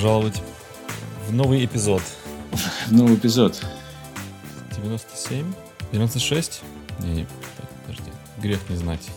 пожаловать в новый эпизод. В новый эпизод. 97? 96? Не, не, подожди. Грех не знать.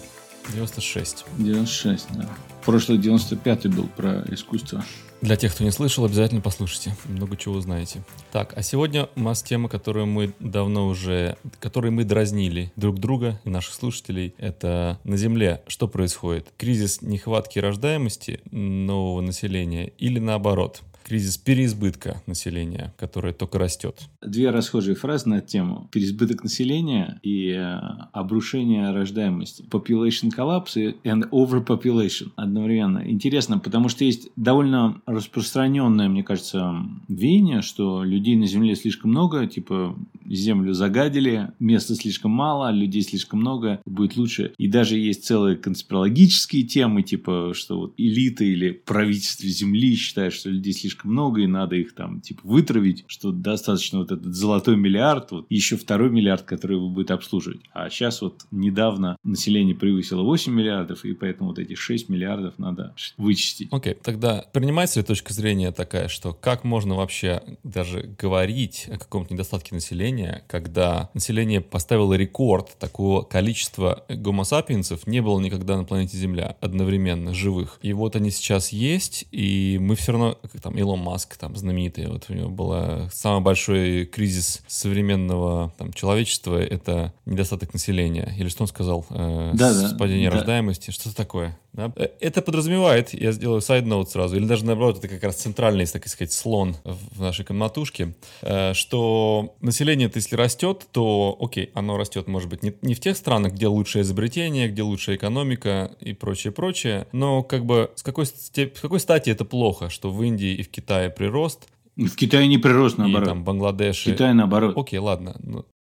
96. 96, да. Прошлый 95-й был про искусство. Для тех, кто не слышал, обязательно послушайте. Много чего узнаете. Так, а сегодня у нас тема, которую мы давно уже, которой мы дразнили друг друга и наших слушателей. Это на Земле что происходит? Кризис нехватки рождаемости нового населения или наоборот? Кризис переизбытка населения, которое только растет. Две расхожие фразы на тему. Переизбыток населения и э, обрушение рождаемости. Population collapse and overpopulation одновременно. Интересно, потому что есть довольно распространенное, мне кажется, веяние, что людей на Земле слишком много, типа Землю загадили, места слишком мало, людей слишком много, будет лучше. И даже есть целые конспирологические темы, типа, что вот элита или правительство Земли считают, что людей слишком слишком много, и надо их там, типа, вытравить, что достаточно вот этот золотой миллиард, вот еще второй миллиард, который его будет обслуживать. А сейчас вот недавно население превысило 8 миллиардов, и поэтому вот эти 6 миллиардов надо вычистить. Окей, okay, тогда принимается ли точка зрения такая, что как можно вообще даже говорить о каком-то недостатке населения, когда население поставило рекорд такого количества гомо-сапиенсов не было никогда на планете Земля одновременно живых. И вот они сейчас есть, и мы все равно, как там, Илон Маск, там, знаменитый, вот у него был самый большой кризис современного там, человечества — это недостаток населения. Или что он сказал? Э, да, с да, падением да. рождаемости. Что-то такое. Да? Э, это подразумевает, я сделаю сайд-ноут сразу, или даже наоборот, это как раз центральный, так сказать, слон в нашей комнатушке, э, что население, если растет, то, окей, оно растет, может быть, не, не в тех странах, где лучшее изобретение, где лучшая экономика и прочее, прочее, но как бы с какой, с какой стати это плохо, что в Индии и в Китае прирост, в Китае не прирост, наоборот. И там Бангладеш. В Китае наоборот. Окей, ладно.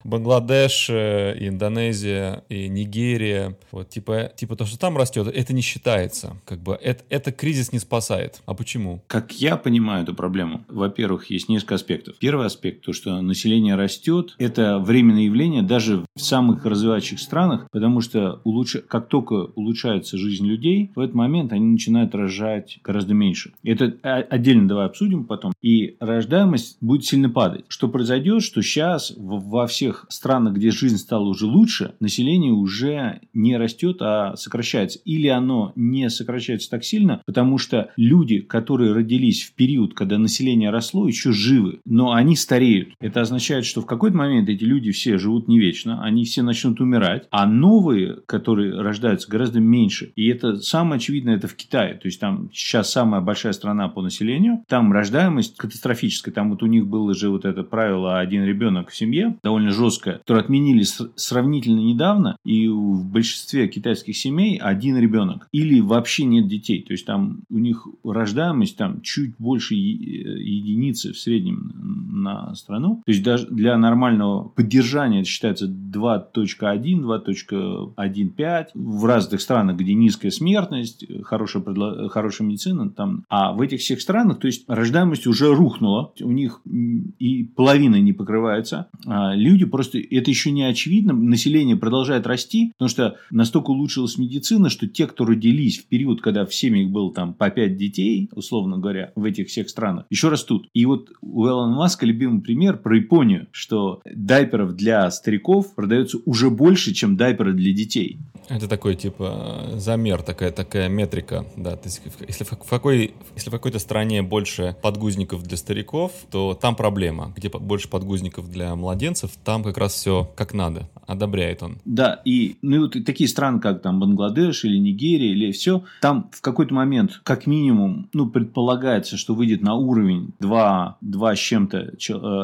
Бангладеш, э, Индонезия и Нигерия, вот типа, типа то, что там растет, это не считается. Как бы это, это кризис не спасает. А почему? Как я понимаю эту проблему, во-первых, есть несколько аспектов. Первый аспект, то, что население растет, это временное явление даже в самых развивающих странах, потому что улучш... как только улучшается жизнь людей, в этот момент они начинают рожать гораздо меньше. Это отдельно давай обсудим потом. И рождаемость будет сильно падать. Что произойдет, что сейчас во всех тех странах, где жизнь стала уже лучше, население уже не растет, а сокращается. Или оно не сокращается так сильно, потому что люди, которые родились в период, когда население росло, еще живы, но они стареют. Это означает, что в какой-то момент эти люди все живут не вечно, они все начнут умирать, а новые, которые рождаются, гораздо меньше. И это самое очевидное, это в Китае. То есть там сейчас самая большая страна по населению, там рождаемость катастрофическая. Там вот у них было же вот это правило один ребенок в семье, довольно жестко жесткая, которую отменили сравнительно недавно, и в большинстве китайских семей один ребенок. Или вообще нет детей. То есть там у них рождаемость там чуть больше единицы в среднем на страну. То есть даже для нормального поддержания это считается 2.1, 2.15. В разных странах, где низкая смертность, хорошая, предло... хорошая медицина, там. а в этих всех странах, то есть рождаемость уже рухнула, у них и половина не покрывается, а люди просто это еще не очевидно. Население продолжает расти, потому что настолько улучшилась медицина, что те, кто родились в период, когда в семьях было там по 5 детей, условно говоря, в этих всех странах, еще растут. И вот у Элона Маска любимый пример про Японию, что дайперов для стариков продается уже больше, чем дайперы для детей. Это такой, типа, замер, такая, такая метрика, да. То есть, если в, какой, если в какой-то стране больше подгузников для стариков, то там проблема. Где больше подгузников для младенцев, там как раз все как надо. Одобряет он. Да, и, ну, вот такие страны, как там Бангладеш или Нигерия, или все, там в какой-то момент, как минимум, ну, предполагается, что выйдет на уровень 2, 2 с чем-то э,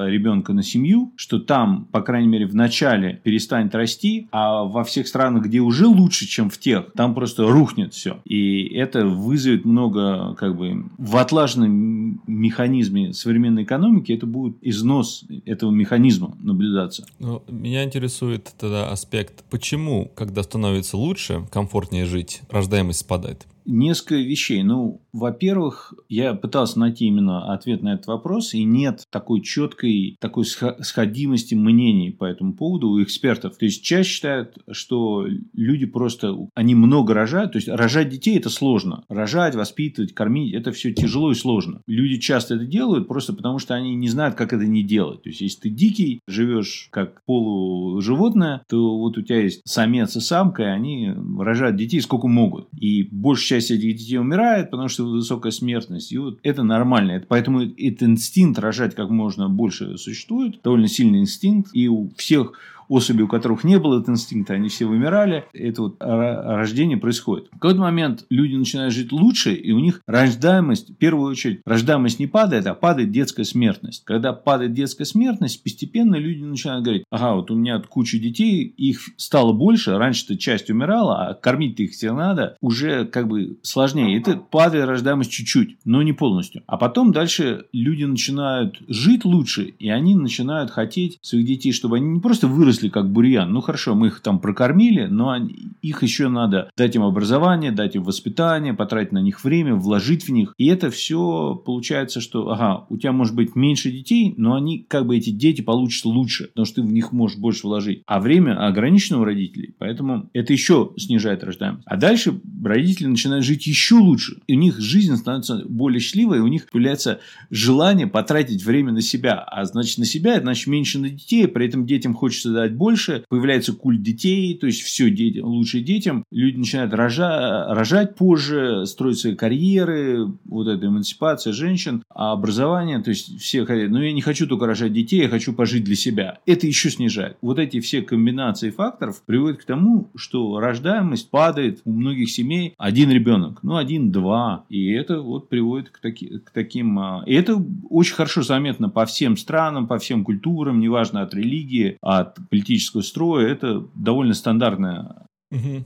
ребенка на семью, что там, по крайней мере, в начале перестанет расти, а во всех странах, где уже лучше, чем в тех. Там просто рухнет все. И это вызовет много, как бы, в отлаженном механизме современной экономики это будет износ этого механизма наблюдаться. Ну, меня интересует тогда аспект, почему, когда становится лучше, комфортнее жить, рождаемость спадает? Несколько вещей. Ну, во-первых, я пытался найти именно ответ на этот вопрос, и нет такой четкой, такой сходимости мнений по этому поводу у экспертов. То есть, часть считают, что люди просто, они много рожают, то есть, рожать детей это сложно. Рожать, воспитывать, кормить, это все тяжело и сложно. Люди часто это делают просто потому, что они не знают, как это не делать. То есть, если ты дикий, живешь как полуживотное, то вот у тебя есть самец и самка, и они рожают детей сколько могут. И большая часть этих детей умирает, потому что высокая смертность. И вот это нормально. Это, поэтому этот инстинкт рожать как можно больше существует. Довольно сильный инстинкт. И у всех особи, у которых не было этого инстинкта, они все вымирали. Это вот рождение происходит. В какой-то момент люди начинают жить лучше, и у них рождаемость, в первую очередь, рождаемость не падает, а падает детская смертность. Когда падает детская смертность, постепенно люди начинают говорить, ага, вот у меня куча детей, их стало больше, раньше-то часть умирала, а кормить-то их все надо, уже как бы сложнее. Это падает рождаемость чуть-чуть, но не полностью. А потом дальше люди начинают жить лучше, и они начинают хотеть своих детей, чтобы они не просто выросли выросли как бурьян. Ну хорошо, мы их там прокормили, но они, их еще надо дать им образование, дать им воспитание, потратить на них время, вложить в них. И это все получается, что ага, у тебя может быть меньше детей, но они как бы эти дети получатся лучше, потому что ты в них можешь больше вложить. А время ограничено у родителей, поэтому это еще снижает рождаемость. А дальше родители начинают жить еще лучше. И у них жизнь становится более счастливой, и у них появляется желание потратить время на себя. А значит, на себя, значит меньше на детей, при этом детям хочется дать больше, появляется культ детей, то есть все дети, лучше детям, люди начинают рожа, рожать позже, строить свои карьеры, вот эта эмансипация женщин, а образование, то есть все хотят, ну я не хочу только рожать детей, я хочу пожить для себя. Это еще снижает. Вот эти все комбинации факторов приводят к тому, что рождаемость падает у многих семей один ребенок, ну один-два, и это вот приводит к, таки, к таким... А, и это очень хорошо заметно по всем странам, по всем культурам, неважно от религии, от политического строя, это довольно стандартная угу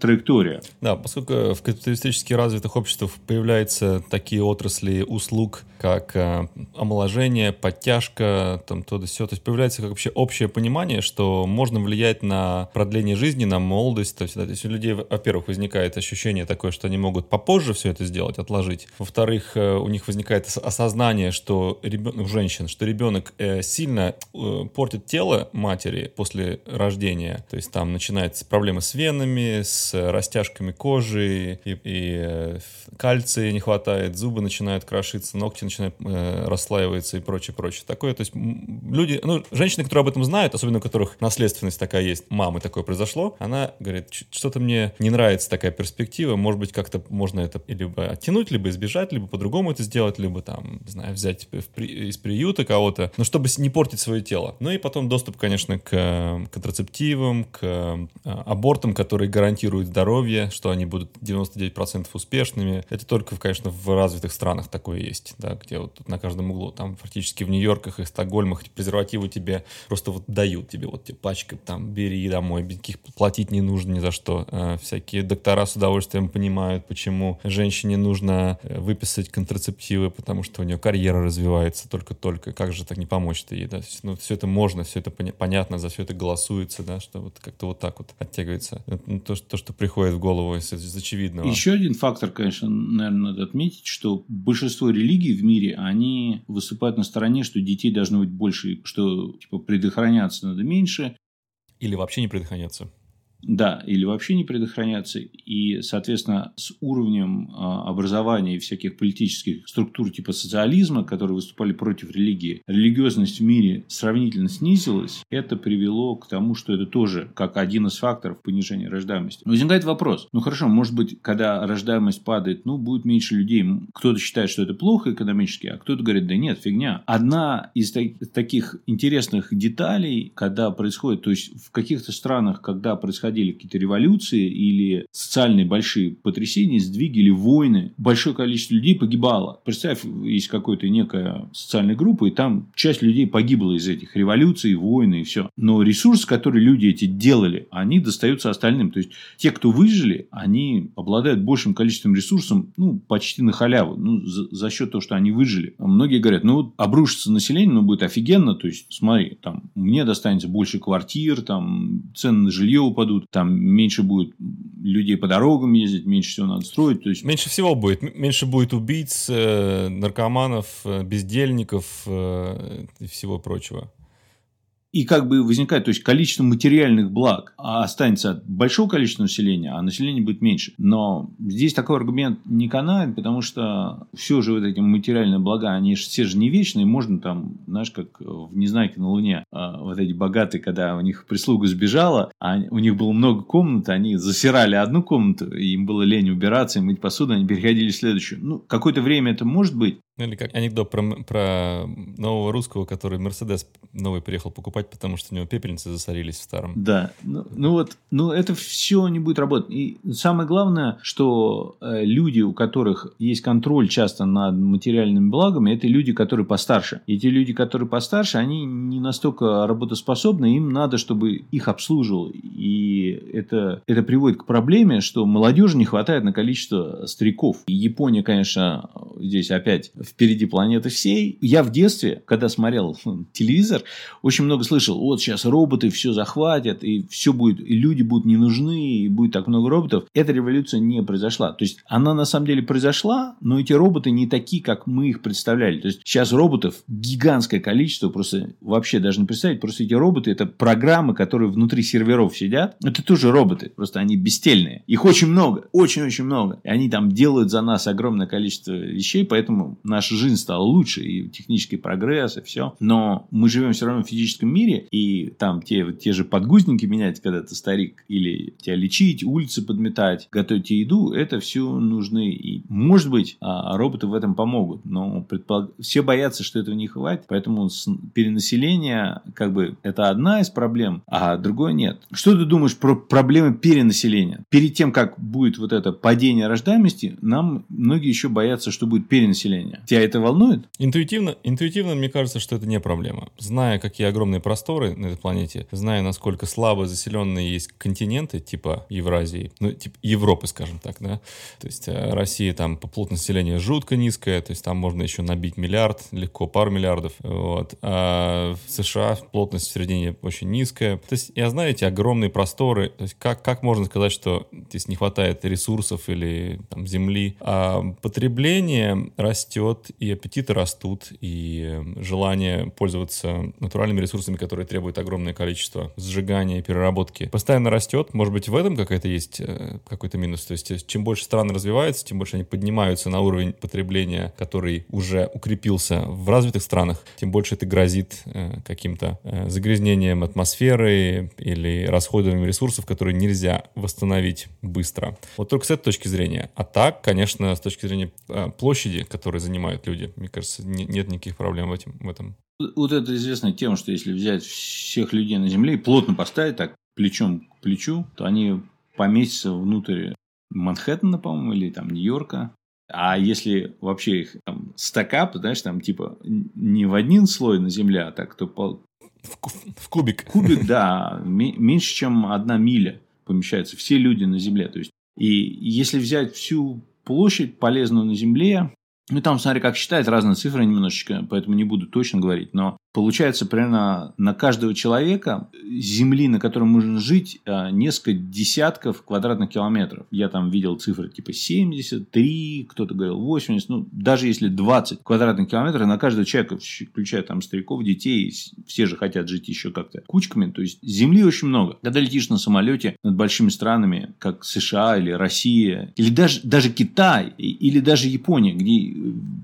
траектория. Да, поскольку в капиталистически развитых обществах появляются такие отрасли услуг, как э, омоложение, подтяжка, там то да все, то есть появляется как вообще общее понимание, что можно влиять на продление жизни, на молодость, то есть, да, то есть у людей, во-первых, возникает ощущение такое, что они могут попозже все это сделать, отложить. Во-вторых, э, у них возникает осознание, что ребенок, женщин, что ребенок э, сильно э, портит тело матери после рождения, то есть там начинаются проблемы с венами, с растяжками кожи, и, и э, кальция не хватает, зубы начинают крошиться, ногти начинают э, расслаиваться и прочее, прочее. Такое, то есть люди, ну, женщины, которые об этом знают, особенно у которых наследственность такая есть, мамы такое произошло, она говорит, что-то мне не нравится такая перспектива, может быть, как-то можно это либо оттянуть, либо избежать, либо по-другому это сделать, либо там, не знаю, взять из приюта кого-то, но чтобы не портить свое тело. Ну и потом доступ, конечно, к контрацептивам, к э, абортам, которые гарантируют здоровье, что они будут 99% успешными. Это только, конечно, в развитых странах такое есть, да, где вот на каждом углу, там практически в Нью-Йорках и Стокгольмах презервативы тебе просто вот дают тебе, вот тебе пачка, там, бери домой, никаких платить не нужно ни за что. Э, всякие доктора с удовольствием понимают, почему женщине нужно э, выписать контрацептивы, потому что у нее карьера развивается только-только. Как же так не помочь-то ей, да? Ну, все это можно, все это понятно, за все это голосуется, да, что вот как-то вот так вот оттягивается. Ну, то, то, что что приходит в голову из, из очевидного. Еще один фактор, конечно, наверное, надо отметить, что большинство религий в мире, они выступают на стороне, что детей должно быть больше, что типа предохраняться надо меньше. Или вообще не предохраняться. Да, или вообще не предохраняться. И, соответственно, с уровнем а, образования и всяких политических структур типа социализма, которые выступали против религии, религиозность в мире сравнительно снизилась. Это привело к тому, что это тоже как один из факторов понижения рождаемости. Но возникает вопрос. Ну хорошо, может быть, когда рождаемость падает, ну будет меньше людей. Кто-то считает, что это плохо экономически, а кто-то говорит, да нет, фигня. Одна из таких интересных деталей, когда происходит, то есть в каких-то странах, когда происходит происходили какие-то революции или социальные большие потрясения, сдвиги или войны, большое количество людей погибало. Представь, есть какая-то некая социальная группа, и там часть людей погибла из этих революций, войны и все. Но ресурсы, которые люди эти делали, они достаются остальным. То есть, те, кто выжили, они обладают большим количеством ресурсов, ну, почти на халяву, ну, за, за счет того, что они выжили. Многие говорят, ну, вот обрушится население, ну, будет офигенно, то есть, смотри, там, мне достанется больше квартир, там, цены на жилье упадут, будут, там меньше будет людей по дорогам ездить, меньше всего надо строить. То есть... Меньше всего будет. Меньше будет убийц, э, наркоманов, э, бездельников э, и всего прочего. И как бы возникает, то есть количество материальных благ останется от большого количества населения, а население будет меньше. Но здесь такой аргумент не канает, потому что все же вот эти материальные блага, они же все же не вечные. Можно там, знаешь, как в «Незнайке на Луне», а, вот эти богатые, когда у них прислуга сбежала, а у них было много комнат, они засирали одну комнату, им было лень убираться и мыть посуду, они переходили в следующую. Ну, какое-то время это может быть, ну, или как анекдот про, про нового русского, который Мерседес новый приехал покупать, потому что у него пепельницы засорились в старом. Да, ну, ну вот, ну это все не будет работать. И самое главное, что э, люди, у которых есть контроль часто над материальными благами, это люди, которые постарше. И те люди, которые постарше, они не настолько работоспособны, им надо, чтобы их обслуживал. И это, это приводит к проблеме, что молодежи не хватает на количество стариков. И Япония, конечно, здесь опять впереди планеты всей. Я в детстве, когда смотрел телевизор, очень много слышал, вот сейчас роботы все захватят, и все будет, и люди будут не нужны, и будет так много роботов. Эта революция не произошла. То есть, она на самом деле произошла, но эти роботы не такие, как мы их представляли. То есть, сейчас роботов гигантское количество, просто вообще даже не представить. Просто эти роботы – это программы, которые внутри серверов сидят. Это тоже роботы, просто они бестельные. Их очень много, очень-очень много. И они там делают за нас огромное количество вещей, поэтому наша жизнь стала лучше, и технический прогресс, и все. Но мы живем все равно в физическом мире, и там те, те же подгузники менять, когда ты старик, или тебя лечить, улицы подметать, готовить еду, это все нужны. И, может быть, а, роботы в этом помогут, но предполаг... все боятся, что этого не хватит, поэтому перенаселение, как бы, это одна из проблем, а другой нет. Что ты думаешь про проблемы перенаселения? Перед тем, как будет вот это падение рождаемости, нам многие еще боятся, что будет перенаселение. Тебя это волнует? Интуитивно, интуитивно мне кажется, что это не проблема. Зная, какие огромные просторы на этой планете, зная, насколько слабо заселенные есть континенты, типа Евразии, ну, типа Европы, скажем так, да, то есть э, Россия там по плотности населения жутко низкая, то есть там можно еще набить миллиард, легко пару миллиардов, вот, а в США плотность в середине очень низкая. То есть я знаю эти огромные просторы, то есть как, как можно сказать, что здесь не хватает ресурсов или там земли, а потребление растет, растет, и аппетиты растут, и желание пользоваться натуральными ресурсами, которые требуют огромное количество сжигания и переработки, постоянно растет. Может быть, в этом какая-то есть э, какой-то минус. То есть, чем больше страны развиваются, тем больше они поднимаются на уровень потребления, который уже укрепился в развитых странах, тем больше это грозит э, каким-то э, загрязнением атмосферы или расходованием ресурсов, которые нельзя восстановить быстро. Вот только с этой точки зрения. А так, конечно, с точки зрения площади, которая занимает понимают люди. Мне кажется, не, нет никаких проблем в, этом, в этом. Вот это известная тема, что если взять всех людей на Земле и плотно поставить так плечом к плечу, то они поместятся внутрь Манхэттена, по-моему, или там Нью-Йорка. А если вообще их там стакап, знаешь, там типа не в один слой на Земле, а так, то по... В, в кубик. Кубик, да. Меньше, чем одна миля помещаются все люди на Земле. То есть, и если взять всю площадь полезную на Земле, ну, там, смотри, как считают разные цифры немножечко, поэтому не буду точно говорить. Но Получается, примерно на каждого человека земли, на которой можно жить, а, несколько десятков квадратных километров. Я там видел цифры типа 73, кто-то говорил 80, ну, даже если 20 квадратных километров на каждого человека, включая там стариков, детей, все же хотят жить еще как-то кучками, то есть земли очень много. Когда летишь на самолете над большими странами, как США или Россия, или даже, даже Китай, или даже Япония, где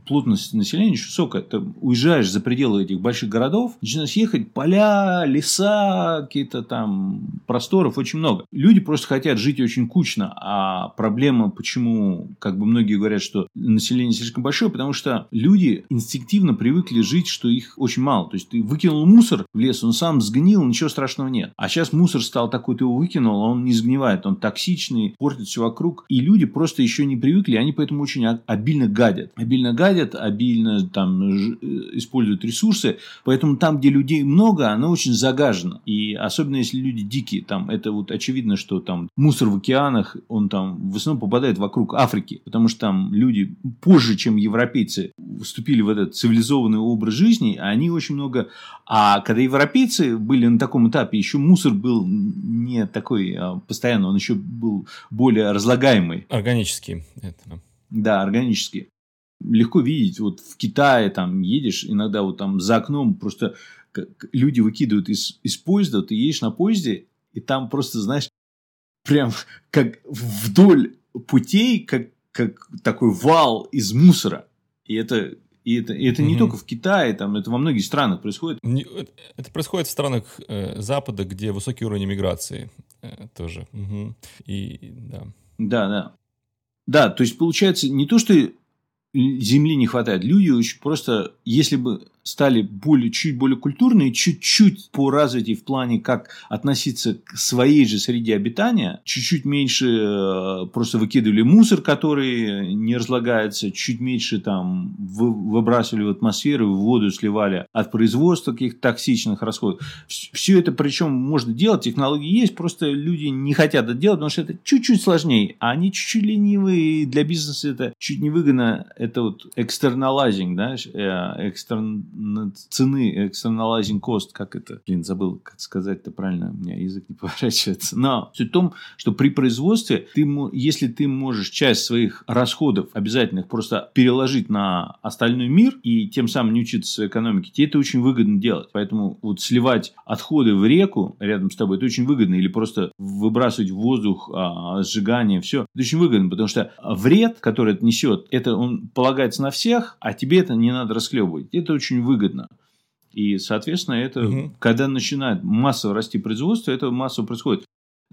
плотность населения очень высокая, ты уезжаешь за пределы этих больших городов, начинаешь ехать, поля, леса, какие-то там просторов очень много. Люди просто хотят жить очень кучно, а проблема, почему, как бы многие говорят, что население слишком большое, потому что люди инстинктивно привыкли жить, что их очень мало. То есть, ты выкинул мусор в лес, он сам сгнил, ничего страшного нет. А сейчас мусор стал такой, ты его выкинул, он не сгнивает, он токсичный, портит все вокруг. И люди просто еще не привыкли, они поэтому очень обильно гадят. Обильно гадят, обильно, там используют ресурсы, поэтому там, где людей много, оно очень загажено. И особенно если люди дикие, там это вот очевидно, что там мусор в океанах, он там в основном попадает вокруг Африки, потому что там люди позже, чем европейцы, вступили в этот цивилизованный образ жизни, а они очень много... А когда европейцы были на таком этапе, еще мусор был не такой а, постоянно, он еще был более разлагаемый. Органический. Это. Да, органический. Легко видеть, вот в Китае там едешь, иногда вот там за окном просто люди выкидывают из, из поезда, ты едешь на поезде, и там просто, знаешь, прям как вдоль путей, как, как такой вал из мусора. И это и это, и это угу. не только в Китае, там, это во многих странах происходит. Это происходит в странах э, Запада, где высокий уровень миграции э, тоже. Угу. И да. Да, да. Да, то есть получается не то, что земли не хватает, люди очень просто, если бы стали более, чуть более культурные, чуть-чуть по развитии в плане, как относиться к своей же среде обитания, чуть-чуть меньше э, просто выкидывали мусор, который не разлагается, чуть меньше там выбрасывали в атмосферу, в воду сливали от производства каких-то токсичных расходов. Все это причем можно делать, технологии есть, просто люди не хотят это делать, потому что это чуть-чуть сложнее, а они чуть-чуть ленивые, и для бизнеса это чуть невыгодно, это вот externalizing, да, э, экстерн цены externalizing cost, как это, блин, забыл, как сказать-то правильно, у меня язык не поворачивается. Но суть в том, что при производстве, ты, если ты можешь часть своих расходов обязательных просто переложить на остальной мир и тем самым не учиться экономике, тебе это очень выгодно делать. Поэтому вот сливать отходы в реку рядом с тобой, это очень выгодно. Или просто выбрасывать в воздух а, сжигание, все. Это очень выгодно, потому что вред, который это несет, это он полагается на всех, а тебе это не надо расхлебывать. Это очень выгодно. И, соответственно, это, угу. когда начинает массово расти производство, это массово происходит.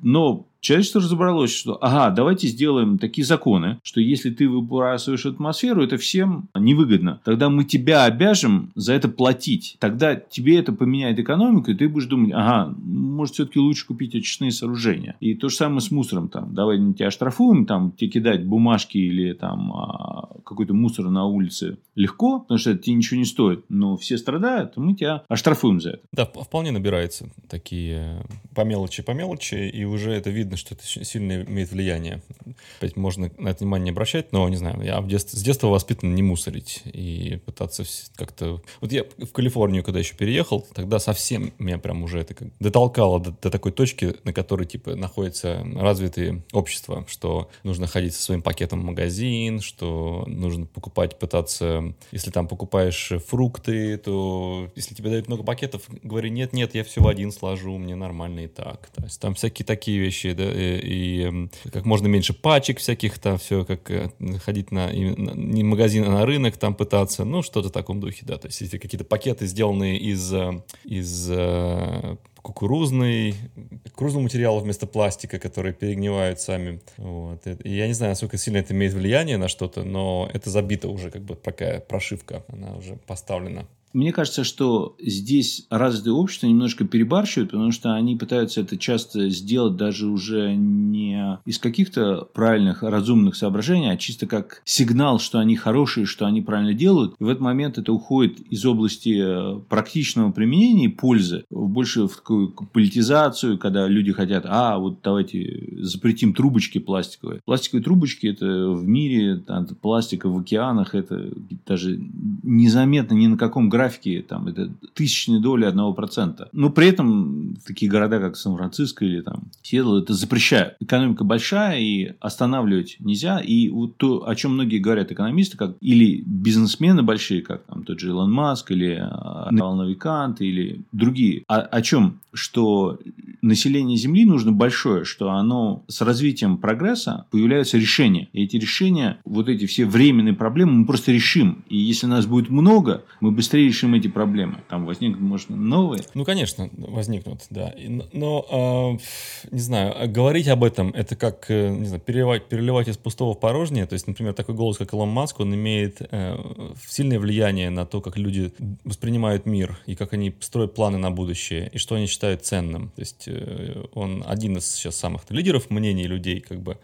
Но человечество разобралось, что ага, давайте сделаем такие законы, что если ты выбрасываешь атмосферу, это всем невыгодно. Тогда мы тебя обяжем за это платить. Тогда тебе это поменяет экономику, и ты будешь думать, ага, может все-таки лучше купить очистные сооружения. И то же самое с мусором. Там, давай мы тебя оштрафуем, там, тебе кидать бумажки или там а, какой-то мусор на улице легко, потому что это тебе ничего не стоит, но все страдают, мы тебя оштрафуем за это. Да, вполне набирается такие по мелочи, по мелочи, и уже это видно, что это сильно имеет влияние. Опять можно на это внимание не обращать, но, не знаю, я в детстве, с детства воспитан не мусорить и пытаться как-то... Вот я в Калифорнию, когда еще переехал, тогда совсем меня прям уже это как дотолкало до, до такой точки, на которой, типа, находятся развитые общества, что нужно ходить со своим пакетом в магазин, что нужно покупать, пытаться... Если там покупаешь фрукты, то если тебе дают много пакетов, говори, нет-нет, я все в один сложу, мне нормально и так. То есть там всякие такие вещи, да, и, и как можно меньше пачек всяких, там все, как э, ходить на, не магазин, а на рынок там пытаться, ну, что-то в таком духе, да. То есть эти какие-то пакеты, сделанные из, э, из э, кукурузный, кукурузного материала вместо пластика, которые перегнивают сами. Вот. И я не знаю, насколько сильно это имеет влияние на что-то, но это забито уже, как бы такая прошивка, она уже поставлена. Мне кажется, что здесь развитые общества немножко перебарщивают, потому что они пытаются это часто сделать даже уже не из каких-то правильных, разумных соображений, а чисто как сигнал, что они хорошие, что они правильно делают. И в этот момент это уходит из области э, практичного применения и пользы больше в такую политизацию, когда люди хотят, а, вот давайте запретим трубочки пластиковые. Пластиковые трубочки это в мире, там, пластика в океанах, это даже незаметно ни на каком графике графике там, это тысячные доли одного процента. Но при этом такие города, как Сан-Франциско или там Сиэтл, это запрещают. Экономика большая, и останавливать нельзя. И вот то, о чем многие говорят экономисты, как или бизнесмены большие, как там тот же Илон Маск, или Навал Новикант, или другие. О, о чем? Что население Земли нужно большое, что оно с развитием прогресса появляются решения. И эти решения, вот эти все временные проблемы мы просто решим. И если нас будет много, мы быстрее решим эти проблемы. Там возникнут, может, новые. Ну, конечно, возникнут, да. Но, э, не знаю, говорить об этом, это как, э, не знаю, переливать, переливать из пустого в порожнее. То есть, например, такой голос, как Илон Маск, он имеет э, сильное влияние на то, как люди воспринимают мир и как они строят планы на будущее, и что они считают ценным. То есть, э, он один из сейчас самых лидеров мнений людей, как бы,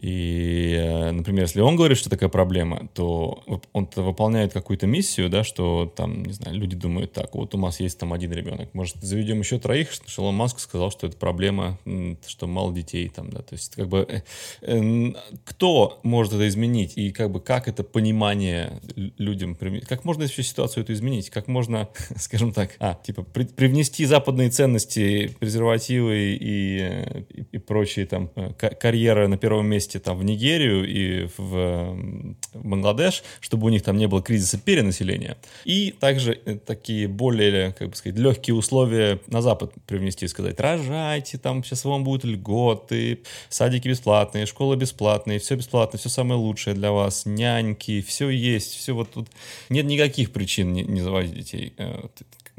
И, э, например, если он говорит, что такая проблема, то он выполняет какую-то миссию, да, что там, не знаю, люди думают, так, вот у нас есть там один ребенок, может, заведем еще троих, что Шелон Маск сказал, что это проблема, что мало детей там, да, то есть как бы э, э, кто может это изменить? И как бы как это понимание людям, как можно всю ситуацию эту изменить, как можно, скажем так, а, типа при, привнести западные ценности, презервативы и, и, и прочие там карьеры на первом месте там в Нигерию и в, Бангладеш, чтобы у них там не было кризиса перенаселения. И также э, такие более, как бы сказать, легкие условия на Запад привнести, сказать, рожайте, там сейчас вам будут льготы, садики бесплатные, школы бесплатные, все бесплатно, все самое лучшее для вас, няньки, все есть, все вот тут. Нет никаких причин не, не заводить детей.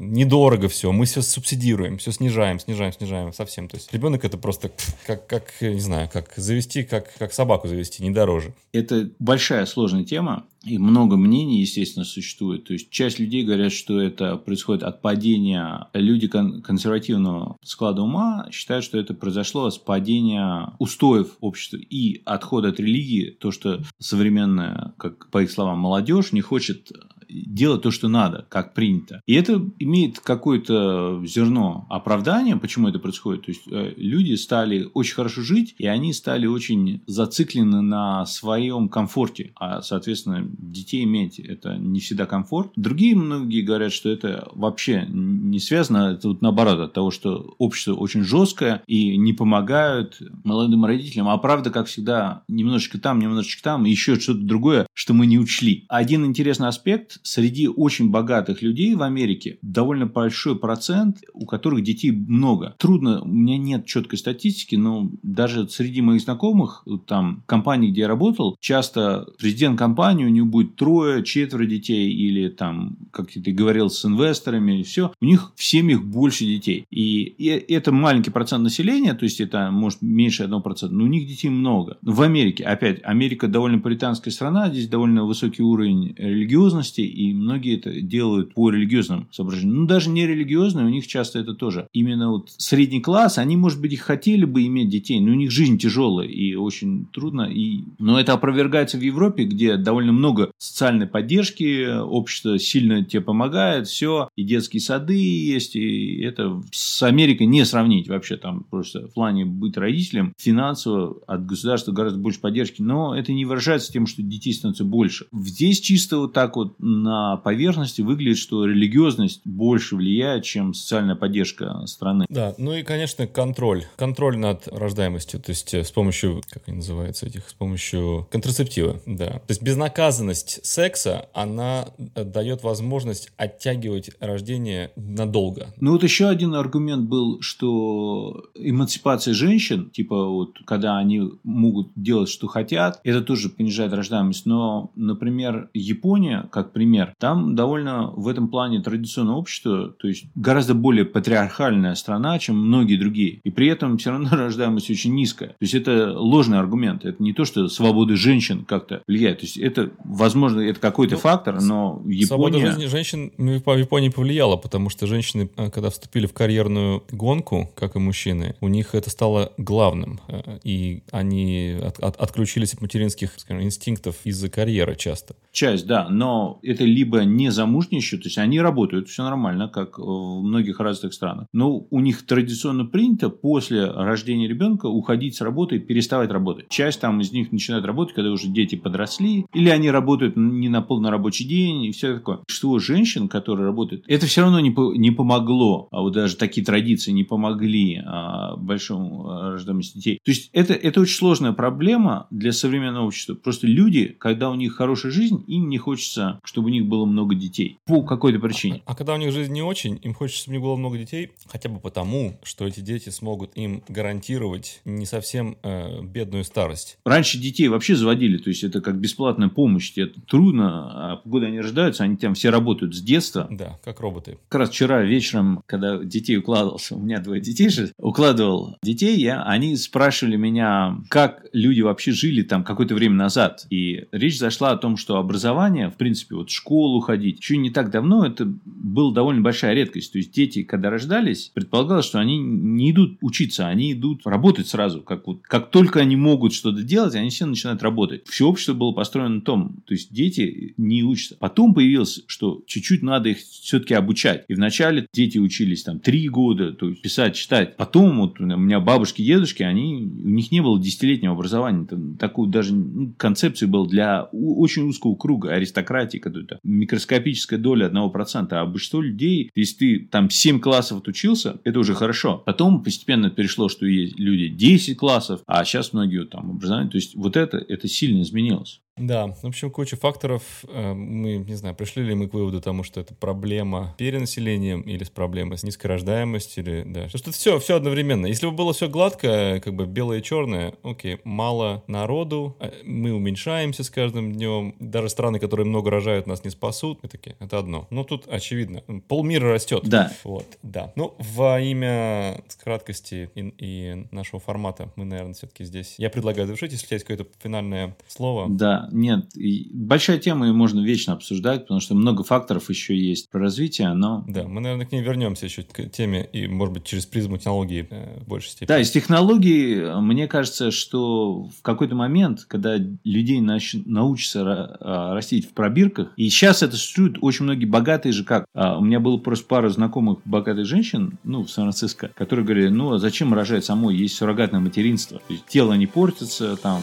Недорого все, мы все субсидируем, все снижаем, снижаем, снижаем совсем. То есть ребенок это просто как, как не знаю, как завести, как, как собаку завести, не дороже. Это большая сложная тема, и много мнений, естественно, существует. То есть часть людей говорят, что это происходит от падения. Люди кон- консервативного склада ума считают, что это произошло с падения устоев общества и отхода от религии. То, что современная, как по их словам, молодежь не хочет делать то, что надо, как принято. И это имеет какое-то зерно оправдания, почему это происходит. То есть э, люди стали очень хорошо жить, и они стали очень зациклены на своем комфорте. А, соответственно, детей иметь это не всегда комфорт. Другие многие говорят, что это вообще не связано, это вот наоборот от того, что общество очень жесткое и не помогают молодым родителям. А правда, как всегда, немножечко там, немножечко там, и еще что-то другое, что мы не учли. Один интересный аспект среди очень богатых людей в Америке довольно большой процент, у которых детей много. Трудно, у меня нет четкой статистики, но даже среди моих знакомых, там, компаний, где я работал, часто президент компании, у него будет трое, четверо детей, или там, как ты говорил, с инвесторами, и все, у них в семьях больше детей. И, и это маленький процент населения, то есть это может меньше 1%, но у них детей много. В Америке, опять, Америка довольно британская страна, здесь довольно высокий уровень религиозности, и многие это делают по религиозным соображениям. Ну, даже не религиозные, у них часто это тоже. Именно вот средний класс, они, может быть, и хотели бы иметь детей, но у них жизнь тяжелая и очень трудно. И... Но это опровергается в Европе, где довольно много социальной поддержки, общество сильно тебе помогает, все, и детские сады есть, и это с Америкой не сравнить вообще там просто в плане быть родителем финансово от государства гораздо больше поддержки, но это не выражается тем, что детей становится больше. Здесь чисто вот так вот на поверхности выглядит, что религиозность больше влияет, чем социальная поддержка страны. Да, ну и, конечно, контроль. Контроль над рождаемостью, то есть э, с помощью, как они называются этих, с помощью контрацептива, да. То есть безнаказанность секса, она э, дает возможность оттягивать рождение надолго. Ну вот еще один аргумент был, что эмансипация женщин, типа вот когда они могут делать, что хотят, это тоже понижает рождаемость. Но, например, Япония, как пример, пример. Там довольно в этом плане традиционное общество, то есть гораздо более патриархальная страна, чем многие другие. И при этом все равно рождаемость очень низкая. То есть это ложный аргумент. Это не то, что свобода женщин как-то влияет. То есть это, возможно, это какой-то ну, фактор, но Япония... Свобода жизни женщин в Японии повлияла, потому что женщины, э, когда вступили в карьерную гонку, как и мужчины, у них это стало главным. Э, и они от, от, отключились от материнских скажем, инстинктов из-за карьеры часто. Часть, да, но это либо не замужние еще, то есть они работают, все нормально, как в многих развитых странах. Но у них традиционно принято после рождения ребенка уходить с работы и переставать работать. Часть там из них начинает работать, когда уже дети подросли, или они работают не на полный рабочий день, и все такое. Что женщин, которые работают, это все равно не, по, не помогло, а вот даже такие традиции не помогли а, большому рождаемости детей. То есть это, это очень сложная проблема для современного общества. Просто люди, когда у них хорошая жизнь, им не хочется, чтобы у них было много детей. По какой-то причине. А, а когда у них жизнь не очень, им хочется, чтобы у них было много детей, хотя бы потому, что эти дети смогут им гарантировать не совсем э, бедную старость. Раньше детей вообще заводили, то есть это как бесплатная помощь. Это трудно, а когда они рождаются, они там все работают с детства. Да, как роботы. Как раз вчера вечером, когда детей укладывался, у меня двое детей же, укладывал детей, я, они спрашивали меня, как люди вообще жили там какое-то время назад. И речь зашла о том, что образование, в принципе, вот в школу ходить. Еще не так давно это была довольно большая редкость. То есть дети, когда рождались, предполагалось, что они не идут учиться, они идут работать сразу. Как, вот, как только они могут что-то делать, они все начинают работать. Все общество было построено на том, то есть дети не учатся. Потом появилось, что чуть-чуть надо их все-таки обучать. И вначале дети учились там три года, то есть писать, читать. Потом вот у меня бабушки, дедушки, они, у них не было десятилетнего образования. Такую даже ну, концепцию был для очень узкого круга аристократии, какой-то микроскопическая доля одного процента. А большинство людей, если ты там 7 классов отучился, это уже хорошо. Потом постепенно перешло, что есть люди 10 классов, а сейчас многие там образование. То есть вот это, это сильно изменилось. Да, в общем, куча факторов. Э, мы, не знаю, пришли ли мы к выводу тому, что это проблема перенаселением или с проблемой с низкой рождаемостью, или, да, что это все, все одновременно. Если бы было все гладко, как бы белое и черное, окей, мало народу, э, мы уменьшаемся с каждым днем, даже страны, которые много рожают, нас не спасут, и такие, это одно. Но тут очевидно, полмира растет. Да. Вот, да. Ну, во имя краткости и, и нашего формата мы, наверное, все-таки здесь. Я предлагаю завершить, если есть какое-то финальное слово. Да, нет. большая тема, ее можно вечно обсуждать, потому что много факторов еще есть про развитие, но... Да, мы, наверное, к ней вернемся еще к теме, и, может быть, через призму технологии э, в большей степени. Да, из технологий, мне кажется, что в какой-то момент, когда людей нач... научатся а, растить в пробирках, и сейчас это существуют очень многие богатые же как. А, у меня было просто пара знакомых богатых женщин, ну, в Сан-Франциско, которые говорили, ну, а зачем рожать самой, есть суррогатное материнство. То есть тело не портится, там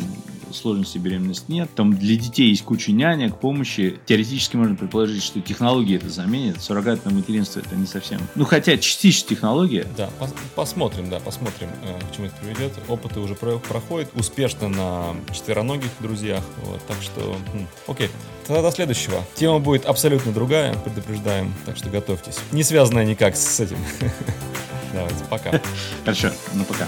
сложности беременности нет, там для детей есть куча нянек, помощи. Теоретически можно предположить, что технологии это заменят. Суррогатное материнство это не совсем. Ну, хотя частично технология. Да, пос посмотрим, да, посмотрим, э, к чему это приведет. Опыты уже про проходят успешно на четвероногих друзьях. Вот, так что, хм, окей. Тогда до следующего. Тема будет абсолютно другая, предупреждаем, так что готовьтесь. Не связанная никак с этим. Давайте, пока. Хорошо, ну пока.